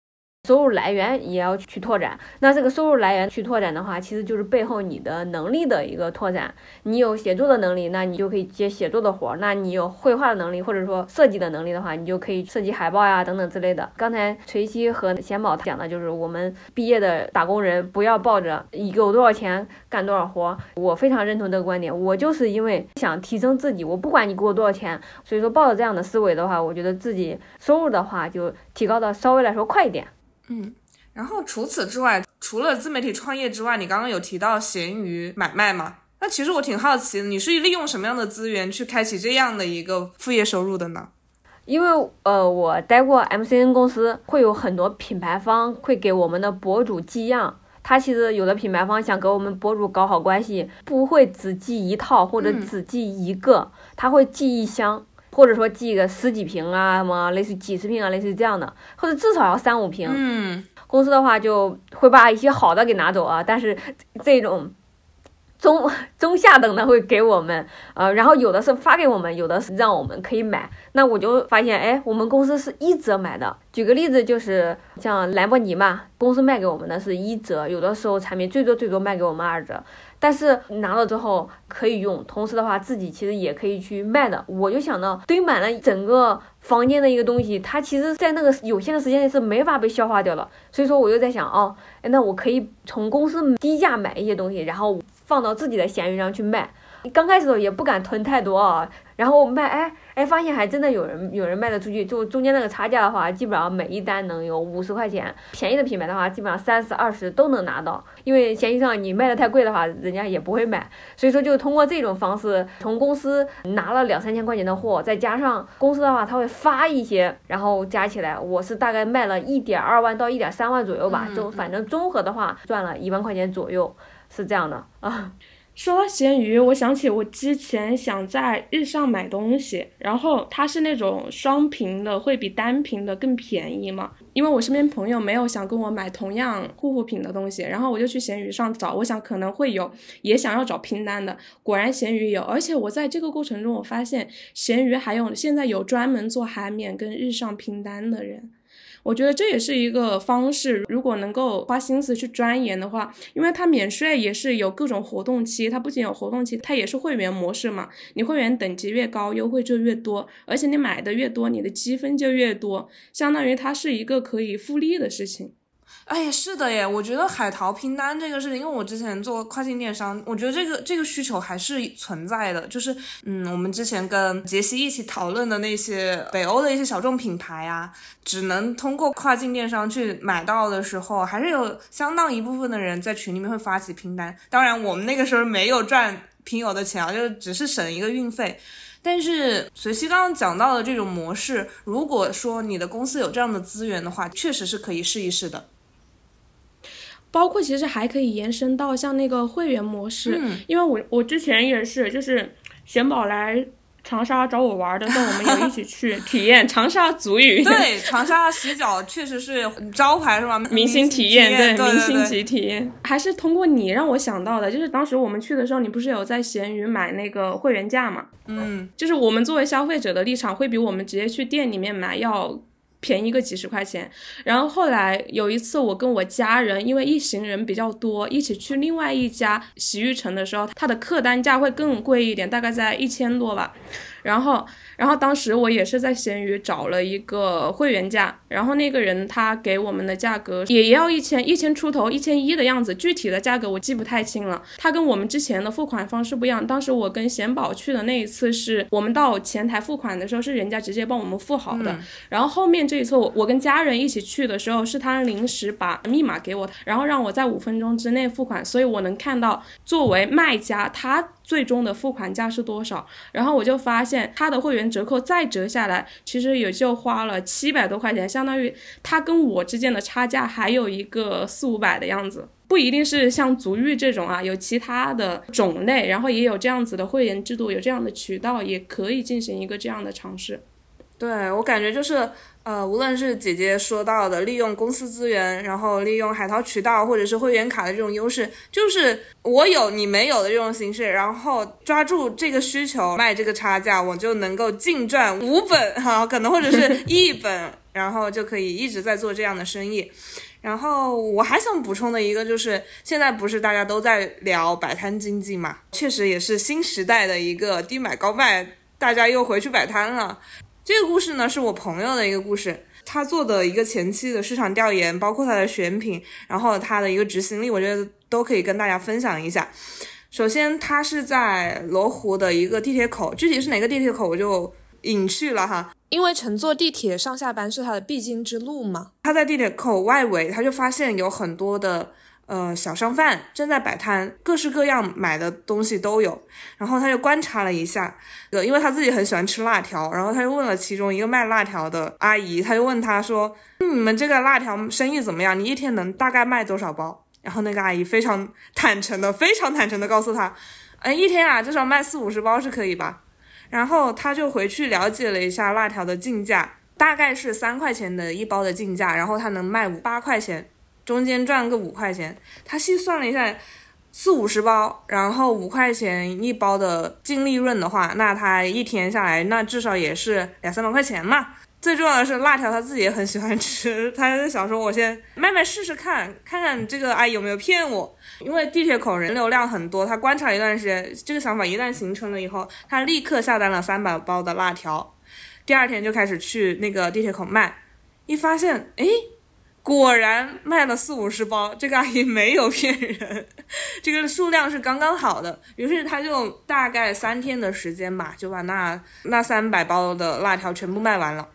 收入来源也要去拓展，那这个收入来源去拓展的话，其实就是背后你的能力的一个拓展。你有写作的能力，那你就可以接写作的活儿；那你有绘画的能力，或者说设计的能力的话，你就可以设计海报呀等等之类的。刚才锤西和贤宝讲的就是我们毕业的打工人不要抱着有多少钱干多少活，我非常认同这个观点。我就是因为想提升自己，我不管你给我多少钱，所以说抱着这样的思维的话，我觉得自己收入的话就提高的稍微来说快一点。嗯，然后除此之外，除了自媒体创业之外，你刚刚有提到闲鱼买卖吗？那其实我挺好奇，你是利用什么样的资源去开启这样的一个副业收入的呢？因为呃，我待过 MCN 公司，会有很多品牌方会给我们的博主寄样。他其实有的品牌方想跟我们博主搞好关系，不会只寄一套或者只寄一个，他会寄一箱。或者说寄个十几瓶啊，什么类似几十瓶啊，类似这样的，或者至少要三五瓶。嗯，公司的话就会把一些好的给拿走啊，但是这种。中 中下等的会给我们，呃，然后有的是发给我们，有的是让我们可以买。那我就发现，哎，我们公司是一折买的。举个例子，就是像兰博尼嘛，公司卖给我们的是一折，有的时候产品最多最多卖给我们二折。但是拿了之后可以用，同时的话自己其实也可以去卖的。我就想到堆满了整个房间的一个东西，它其实在那个有限的时间内是没法被消化掉了。所以说我就在想，哦，哎，那我可以从公司低价买一些东西，然后。放到自己的闲鱼上去卖，刚开始也不敢囤太多啊，然后卖，哎哎，发现还真的有人有人卖得出去，就中间那个差价的话，基本上每一单能有五十块钱，便宜的品牌的话，基本上三十二十都能拿到，因为闲鱼上你卖的太贵的话，人家也不会买，所以说就通过这种方式，从公司拿了两三千块钱的货，再加上公司的话，他会发一些，然后加起来，我是大概卖了一点二万到一点三万左右吧，就反正综合的话赚了一万块钱左右。是这样的啊，说到闲鱼，我想起我之前想在日上买东西，然后它是那种双屏的，会比单屏的更便宜嘛。因为我身边朋友没有想跟我买同样护肤品的东西，然后我就去闲鱼上找，我想可能会有也想要找拼单的，果然闲鱼有，而且我在这个过程中我发现闲鱼还有现在有专门做海免跟日上拼单的人。我觉得这也是一个方式，如果能够花心思去钻研的话，因为它免税也是有各种活动期，它不仅有活动期，它也是会员模式嘛。你会员等级越高，优惠就越多，而且你买的越多，你的积分就越多，相当于它是一个可以复利的事情。哎呀，是的耶，我觉得海淘拼单这个事情，因为我之前做跨境电商，我觉得这个这个需求还是存在的。就是，嗯，我们之前跟杰西一起讨论的那些北欧的一些小众品牌啊，只能通过跨境电商去买到的时候，还是有相当一部分的人在群里面会发起拼单。当然，我们那个时候没有赚拼友的钱啊，就只是省一个运费。但是随西刚刚讲到的这种模式，如果说你的公司有这样的资源的话，确实是可以试一试的。包括其实还可以延伸到像那个会员模式，因为我我之前也是，就是贤宝来长沙找我玩的时候，我们也一起去 体验长沙足浴。对，长沙洗脚确实是招牌是吧？明星体验，对，明星级体验。还是通过你让我想到的，就是当时我们去的时候，你不是有在闲鱼买那个会员价嘛？嗯，就是我们作为消费者的立场，会比我们直接去店里面买要。便宜个几十块钱，然后后来有一次我跟我家人，因为一行人比较多，一起去另外一家洗浴城的时候，它的客单价会更贵一点，大概在一千多吧。然后，然后当时我也是在闲鱼找了一个会员价，然后那个人他给我们的价格也要一千一千出头，一千一的样子，具体的价格我记不太清了。他跟我们之前的付款方式不一样，当时我跟贤宝去的那一次是我们到前台付款的时候是人家直接帮我们付好的，然后后面这一次我我跟家人一起去的时候是他临时把密码给我，然后让我在五分钟之内付款，所以我能看到作为卖家他。最终的付款价是多少？然后我就发现他的会员折扣再折下来，其实也就花了七百多块钱，相当于他跟我之间的差价还有一个四五百的样子。不一定是像足浴这种啊，有其他的种类，然后也有这样子的会员制度，有这样的渠道，也可以进行一个这样的尝试。对我感觉就是。呃，无论是姐姐说到的利用公司资源，然后利用海淘渠道或者是会员卡的这种优势，就是我有你没有的这种形式，然后抓住这个需求卖这个差价，我就能够净赚五本哈，可能或者是 一本，然后就可以一直在做这样的生意。然后我还想补充的一个就是，现在不是大家都在聊摆摊经济嘛，确实也是新时代的一个低买高卖，大家又回去摆摊了。这个故事呢，是我朋友的一个故事，他做的一个前期的市场调研，包括他的选品，然后他的一个执行力，我觉得都可以跟大家分享一下。首先，他是在罗湖的一个地铁口，具体是哪个地铁口，我就隐去了哈，因为乘坐地铁上下班是他的必经之路嘛。他在地铁口外围，他就发现有很多的。呃，小商贩正在摆摊，各式各样买的东西都有。然后他就观察了一下，呃，因为他自己很喜欢吃辣条，然后他就问了其中一个卖辣条的阿姨，他就问他说：“你们这个辣条生意怎么样？你一天能大概卖多少包？”然后那个阿姨非常 坦诚的、非常坦诚的告诉他：“嗯，一天啊，至少卖四五十包是可以吧？”然后他就回去了解了一下辣条的进价，大概是三块钱的一包的进价，然后他能卖五八块钱。中间赚个五块钱，他细算了一下，四五十包，然后五块钱一包的净利润的话，那他一天下来，那至少也是两三百块钱嘛。最重要的是辣条他自己也很喜欢吃，他就想说，我先卖卖试试看，看看这个阿姨有没有骗我。因为地铁口人流量很多，他观察一段时间，这个想法一旦形成了以后，他立刻下单了三百包的辣条，第二天就开始去那个地铁口卖，一发现，哎。果然卖了四五十包，这个阿姨没有骗人，这个数量是刚刚好的。于是她就大概三天的时间吧，就把那那三百包的辣条全部卖完了。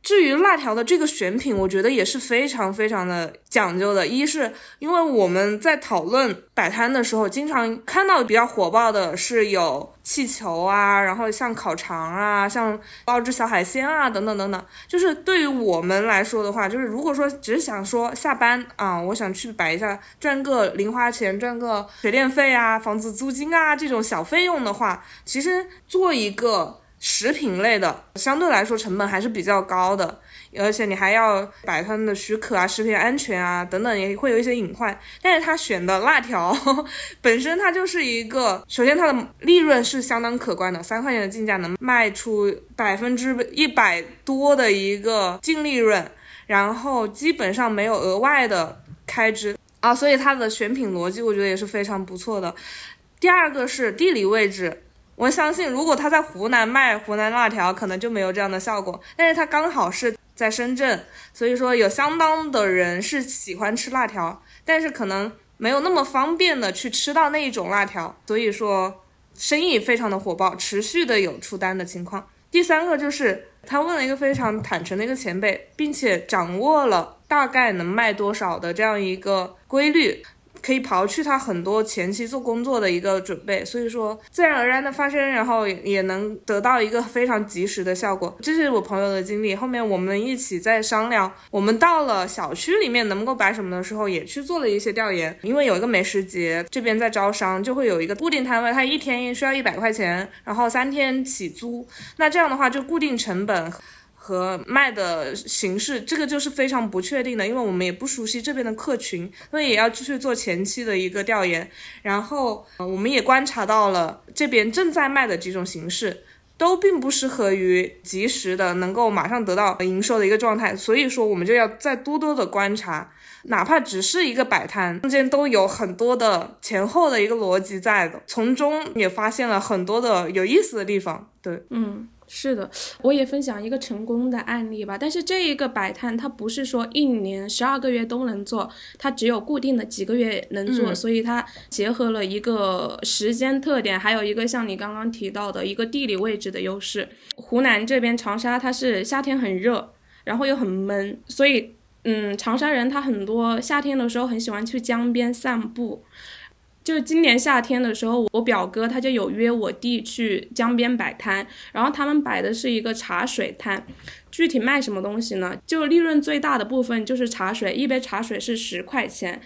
至于辣条的这个选品，我觉得也是非常非常的讲究的。一是因为我们在讨论摆摊的时候，经常看到比较火爆的是有气球啊，然后像烤肠啊，像包汁小海鲜啊，等等等等。就是对于我们来说的话，就是如果说只是想说下班啊，我想去摆一下，赚个零花钱，赚个水电费啊、房子租金啊这种小费用的话，其实做一个。食品类的相对来说成本还是比较高的，而且你还要摆摊的许可啊、食品安全啊等等，也会有一些隐患。但是他选的辣条 本身它就是一个，首先它的利润是相当可观的，三块钱的进价能卖出百分之一百多的一个净利润，然后基本上没有额外的开支啊，所以它的选品逻辑我觉得也是非常不错的。第二个是地理位置。我相信，如果他在湖南卖湖南辣条，可能就没有这样的效果。但是他刚好是在深圳，所以说有相当的人是喜欢吃辣条，但是可能没有那么方便的去吃到那一种辣条，所以说生意非常的火爆，持续的有出单的情况。第三个就是他问了一个非常坦诚的一个前辈，并且掌握了大概能卖多少的这样一个规律。可以刨去他很多前期做工作的一个准备，所以说自然而然的发生，然后也能得到一个非常及时的效果。这是我朋友的经历。后面我们一起在商量，我们到了小区里面能够摆什么的时候，也去做了一些调研。因为有一个美食节，这边在招商，就会有一个固定摊位，它一天需要一百块钱，然后三天起租。那这样的话就固定成本。和卖的形式，这个就是非常不确定的，因为我们也不熟悉这边的客群，所以也要继续做前期的一个调研。然后，我们也观察到了这边正在卖的几种形式，都并不适合于及时的能够马上得到营收的一个状态，所以说我们就要再多多的观察，哪怕只是一个摆摊，中间都有很多的前后的一个逻辑在的，从中也发现了很多的有意思的地方。对，嗯。是的，我也分享一个成功的案例吧。但是这一个摆摊，它不是说一年十二个月都能做，它只有固定的几个月能做，所以它结合了一个时间特点，还有一个像你刚刚提到的一个地理位置的优势。湖南这边长沙，它是夏天很热，然后又很闷，所以嗯，长沙人他很多夏天的时候很喜欢去江边散步。就今年夏天的时候，我表哥他就有约我弟去江边摆摊，然后他们摆的是一个茶水摊，具体卖什么东西呢？就利润最大的部分就是茶水，一杯茶水是十块钱。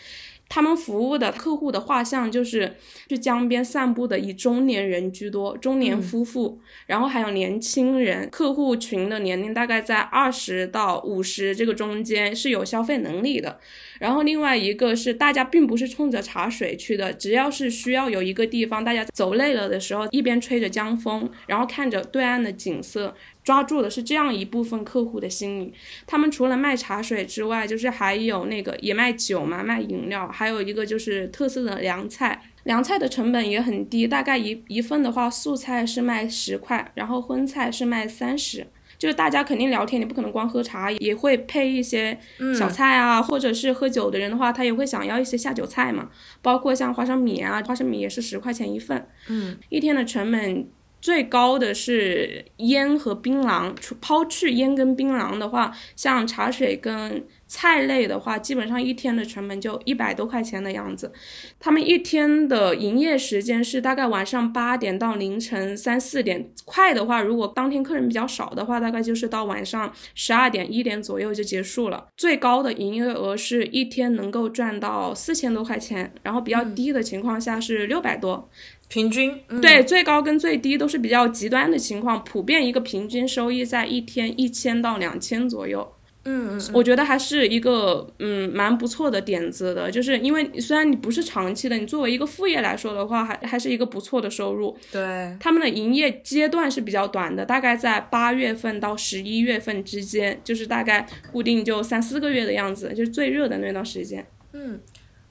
他们服务的客户的画像就是去江边散步的，以中年人居多，中年夫妇，然后还有年轻人。客户群的年龄大概在二十到五十这个中间，是有消费能力的。然后另外一个是大家并不是冲着茶水去的，只要是需要有一个地方，大家走累了的时候，一边吹着江风，然后看着对岸的景色，抓住的是这样一部分客户的心理。他们除了卖茶水之外，就是还有那个也卖酒嘛，卖饮料，还有一个就是特色的凉菜，凉菜的成本也很低，大概一一份的话，素菜是卖十块，然后荤菜是卖三十。就是大家肯定聊天，你不可能光喝茶，也会配一些小菜啊，或者是喝酒的人的话，他也会想要一些下酒菜嘛，包括像花生米啊，花生米也是十块钱一份，嗯，一天的成本。最高的是烟和槟榔，除抛去烟跟槟榔的话，像茶水跟菜类的话，基本上一天的成本就一百多块钱的样子。他们一天的营业时间是大概晚上八点到凌晨三四点，快的话，如果当天客人比较少的话，大概就是到晚上十二点一点左右就结束了。最高的营业额是一天能够赚到四千多块钱，然后比较低的情况下是六百多。平均对最高跟最低都是比较极端的情况，普遍一个平均收益在一天一千到两千左右。嗯，我觉得还是一个嗯蛮不错的点子的，就是因为虽然你不是长期的，你作为一个副业来说的话，还还是一个不错的收入。对，他们的营业阶段是比较短的，大概在八月份到十一月份之间，就是大概固定就三四个月的样子，就是最热的那段时间。嗯。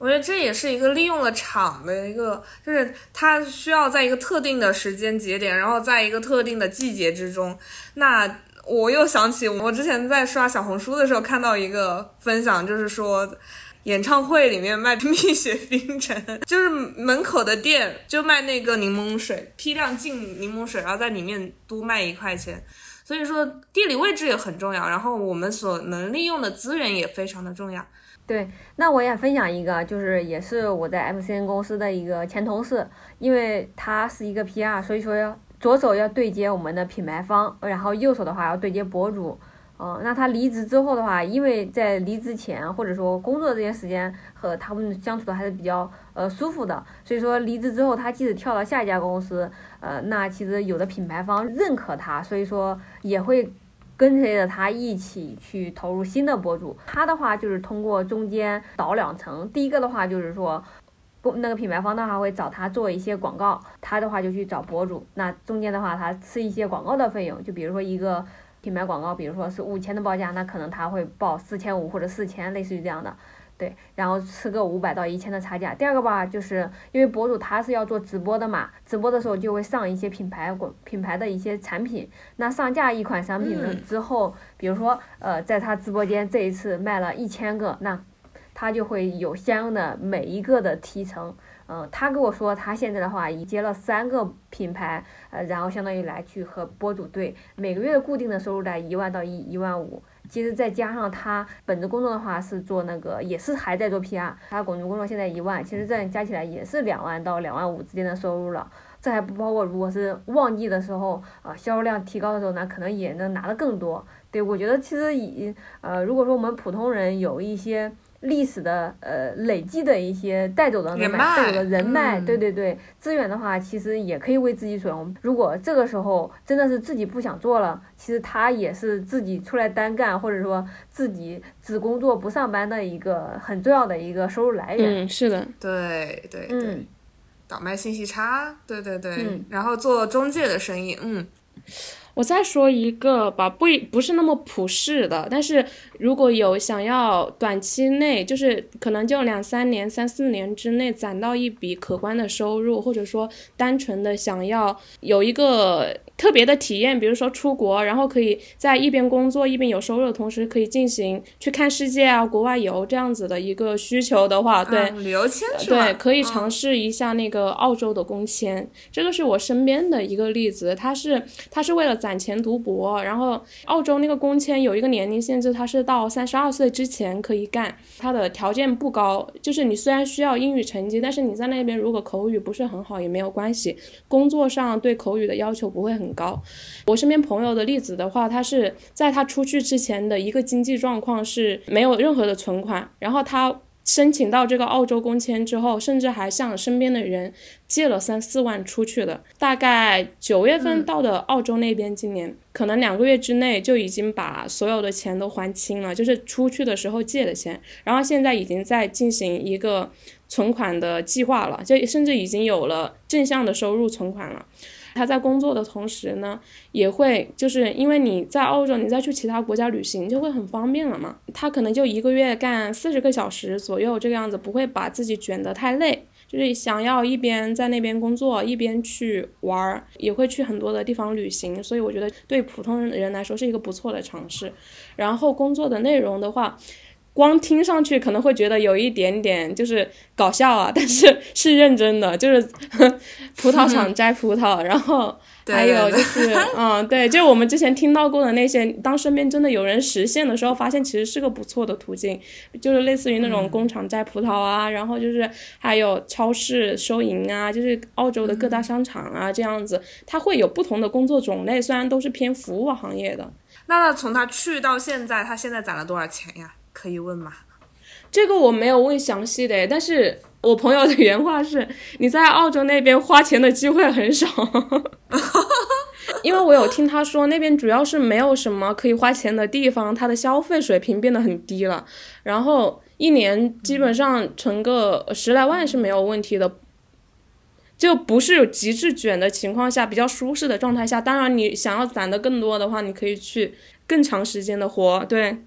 我觉得这也是一个利用了场的一个，就是它需要在一个特定的时间节点，然后在一个特定的季节之中。那我又想起我之前在刷小红书的时候看到一个分享，就是说演唱会里面卖 蜜雪冰城，就是门口的店就卖那个柠檬水，批量进柠檬水，然后在里面多卖一块钱。所以说地理位置也很重要，然后我们所能利用的资源也非常的重要。对，那我也分享一个，就是也是我在 MCN 公司的一个前同事，因为他是一个 PR，所以说要左手要对接我们的品牌方，然后右手的话要对接博主。嗯，那他离职之后的话，因为在离职前或者说工作这些时间和他们相处的还是比较呃舒服的，所以说离职之后他即使跳到下一家公司，呃，那其实有的品牌方认可他，所以说也会。跟随着他一起去投入新的博主，他的话就是通过中间倒两层，第一个的话就是说，不那个品牌方的话会找他做一些广告，他的话就去找博主，那中间的话他吃一些广告的费用，就比如说一个品牌广告，比如说是五千的报价，那可能他会报四千五或者四千，类似于这样的。对，然后吃个五百到一千的差价。第二个吧，就是因为博主他是要做直播的嘛，直播的时候就会上一些品牌广品牌的一些产品。那上架一款商品了之后，比如说呃，在他直播间这一次卖了一千个，那他就会有相应的每一个的提成。嗯，他跟我说他现在的话已接了三个品牌，呃，然后相当于来去和博主对，每个月固定的收入在一万到一一万五。其实再加上他本职工作的话是做那个，也是还在做 PR，他本职工作现在一万，其实这样加起来也是两万到两万五之间的收入了。这还不包括如果是旺季的时候，啊销售量提高的时候，呢可能也能拿的更多。对我觉得其实以呃，如果说我们普通人有一些。历史的呃累积的一些带走的人脉，带走的人脉，对对对，资源的话，其实也可以为自己所用。如果这个时候真的是自己不想做了，其实他也是自己出来单干，或者说自己只工作不上班的一个很重要的一个收入来源。嗯，是的，对对对，倒卖信息差，对对对，然后做中介的生意，嗯。我再说一个吧，不不是那么普世的，但是如果有想要短期内，就是可能就两三年、三四年之内攒到一笔可观的收入，或者说单纯的想要有一个。特别的体验，比如说出国，然后可以在一边工作一边有收入的同时，可以进行去看世界啊、国外游这样子的一个需求的话，对旅游签对，可以尝试一下那个澳洲的工签。这个是我身边的一个例子，他是他是为了攒钱读博，然后澳洲那个工签有一个年龄限制，他是到三十二岁之前可以干，他的条件不高，就是你虽然需要英语成绩，但是你在那边如果口语不是很好也没有关系，工作上对口语的要求不会很。高，我身边朋友的例子的话，他是在他出去之前的一个经济状况是没有任何的存款，然后他申请到这个澳洲工签之后，甚至还向身边的人借了三四万出去的，大概九月份到的澳洲那边，今年可能两个月之内就已经把所有的钱都还清了，就是出去的时候借的钱，然后现在已经在进行一个存款的计划了，就甚至已经有了正向的收入存款了。他在工作的同时呢，也会就是因为你在澳洲，你再去其他国家旅行就会很方便了嘛。他可能就一个月干四十个小时左右这个样子，不会把自己卷得太累。就是想要一边在那边工作，一边去玩儿，也会去很多的地方旅行。所以我觉得对普通人来说是一个不错的尝试。然后工作的内容的话。光听上去可能会觉得有一点点就是搞笑啊，但是是认真的，就是 葡萄厂摘葡萄，然后 还有就是嗯，对，就我们之前听到过的那些，当身边真的有人实现的时候，发现其实是个不错的途径，就是类似于那种工厂摘葡萄啊，然后就是还有超市收银啊，就是澳洲的各大商场啊这样子，它会有不同的工作种类，虽然都是偏服务行业的。那从他去到现在，他现在攒了多少钱呀？可以问吗？这个我没有问详细的，但是我朋友的原话是：你在澳洲那边花钱的机会很少，因为我有听他说那边主要是没有什么可以花钱的地方，他的消费水平变得很低了，然后一年基本上存个十来万是没有问题的，就不是有极致卷的情况下，比较舒适的状态下。当然，你想要攒的更多的话，你可以去更长时间的活，对。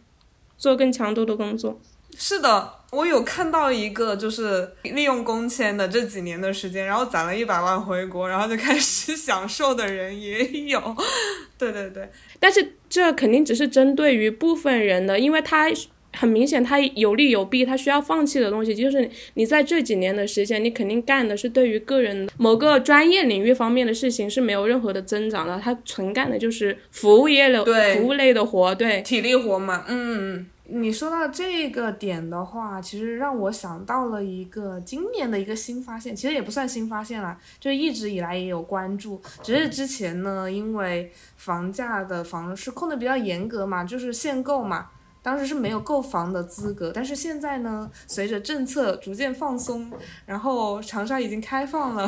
做更强度的工作，是的，我有看到一个，就是利用工签的这几年的时间，然后攒了一百万回国，然后就开始 享受的人也有，对对对，但是这肯定只是针对于部分人的，因为他。很明显，它有利有弊，它需要放弃的东西就是你在这几年的时间，你肯定干的是对于个人某个专业领域方面的事情是没有任何的增长的，它纯干的就是服务业的服务类的活，对体力活嘛。嗯，你说到这个点的话，其实让我想到了一个今年的一个新发现，其实也不算新发现啦，就一直以来也有关注，只是之前呢，因为房价的房市控的比较严格嘛，就是限购嘛。当时是没有购房的资格，但是现在呢，随着政策逐渐放松，然后长沙已经开放了，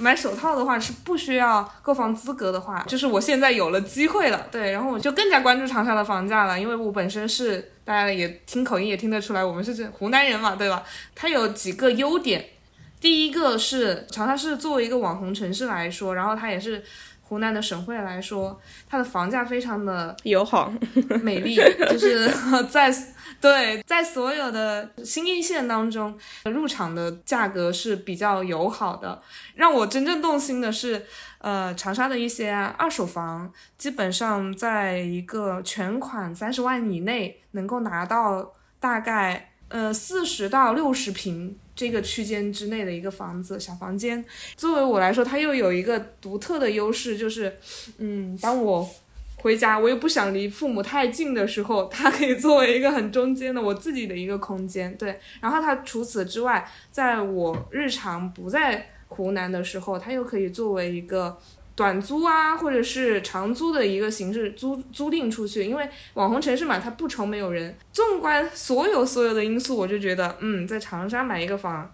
买手套的话是不需要购房资格的话，就是我现在有了机会了，对，然后我就更加关注长沙的房价了，因为我本身是大家也听口音也听得出来，我们是这湖南人嘛，对吧？它有几个优点，第一个是长沙市作为一个网红城市来说，然后它也是。湖南的省会来说，它的房价非常的友好、美丽，就是 在对在所有的新一线当中，入场的价格是比较友好的。让我真正动心的是，呃，长沙的一些二手房，基本上在一个全款三十万以内，能够拿到大概呃四十到六十平。这个区间之内的一个房子，小房间，作为我来说，它又有一个独特的优势，就是，嗯，当我回家，我又不想离父母太近的时候，它可以作为一个很中间的我自己的一个空间，对。然后它除此之外，在我日常不在湖南的时候，它又可以作为一个。短租啊，或者是长租的一个形式租租赁出去，因为网红城市嘛，它不愁没有人。纵观所有所有的因素，我就觉得，嗯，在长沙买一个房，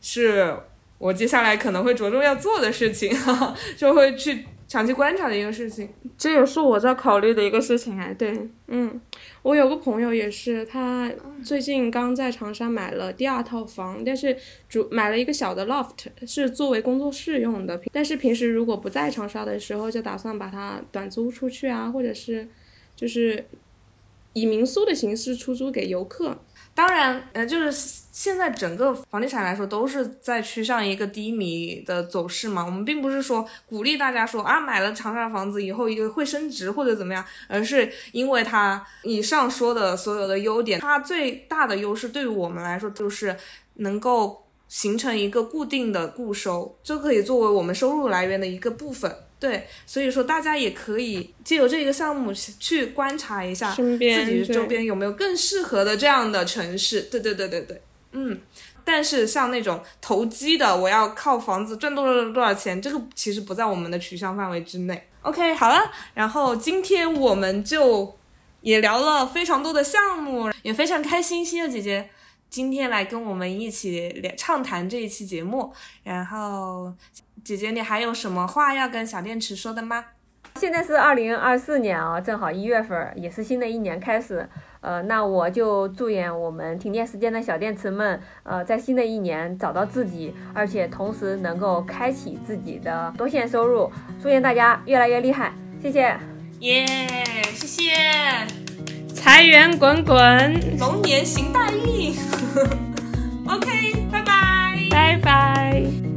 是我接下来可能会着重要做的事情，就会去长期观察的一个事情。这也是我在考虑的一个事情哎，对，嗯，我有个朋友也是，他最近刚在长沙买了第二套房，但是主买了一个小的 loft，是作为工作室用的，但是平时如果不在长沙的时候，就打算把它短租出去啊，或者是就是以民宿的形式出租给游客。当然，呃，就是现在整个房地产来说都是在趋向一个低迷的走势嘛。我们并不是说鼓励大家说啊，买了长沙房子以后一个会升值或者怎么样，而是因为它以上说的所有的优点，它最大的优势对于我们来说就是能够形成一个固定的固收，就可以作为我们收入来源的一个部分。对，所以说大家也可以借由这个项目去观察一下自己周边有没有更适合的这样的城市。对对对对对，嗯。但是像那种投机的，我要靠房子赚多少多少钱，这个其实不在我们的取向范围之内。OK，好了，然后今天我们就也聊了非常多的项目，也非常开心，西柚姐姐今天来跟我们一起畅谈这一期节目，然后。姐姐，你还有什么话要跟小电池说的吗？现在是二零二四年啊，正好一月份，也是新的一年开始。呃，那我就祝愿我们停电时间的小电池们，呃，在新的一年找到自己，而且同时能够开启自己的多线收入。祝愿大家越来越厉害，谢谢。耶，谢谢。财源滚滚，龙年行大运。OK，拜拜，拜拜。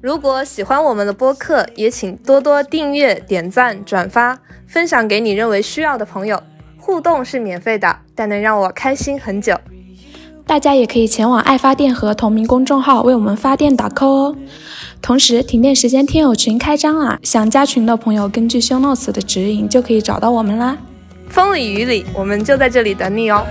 如果喜欢我们的播客，也请多多订阅、点赞、转发，分享给你认为需要的朋友。互动是免费的，但能让我开心很久。大家也可以前往爱发电和同名公众号为我们发电打 call 哦。同时，停电时间听友群开张啦！想加群的朋友，根据 show notes 的指引就可以找到我们啦。风里雨里，我们就在这里等你哦。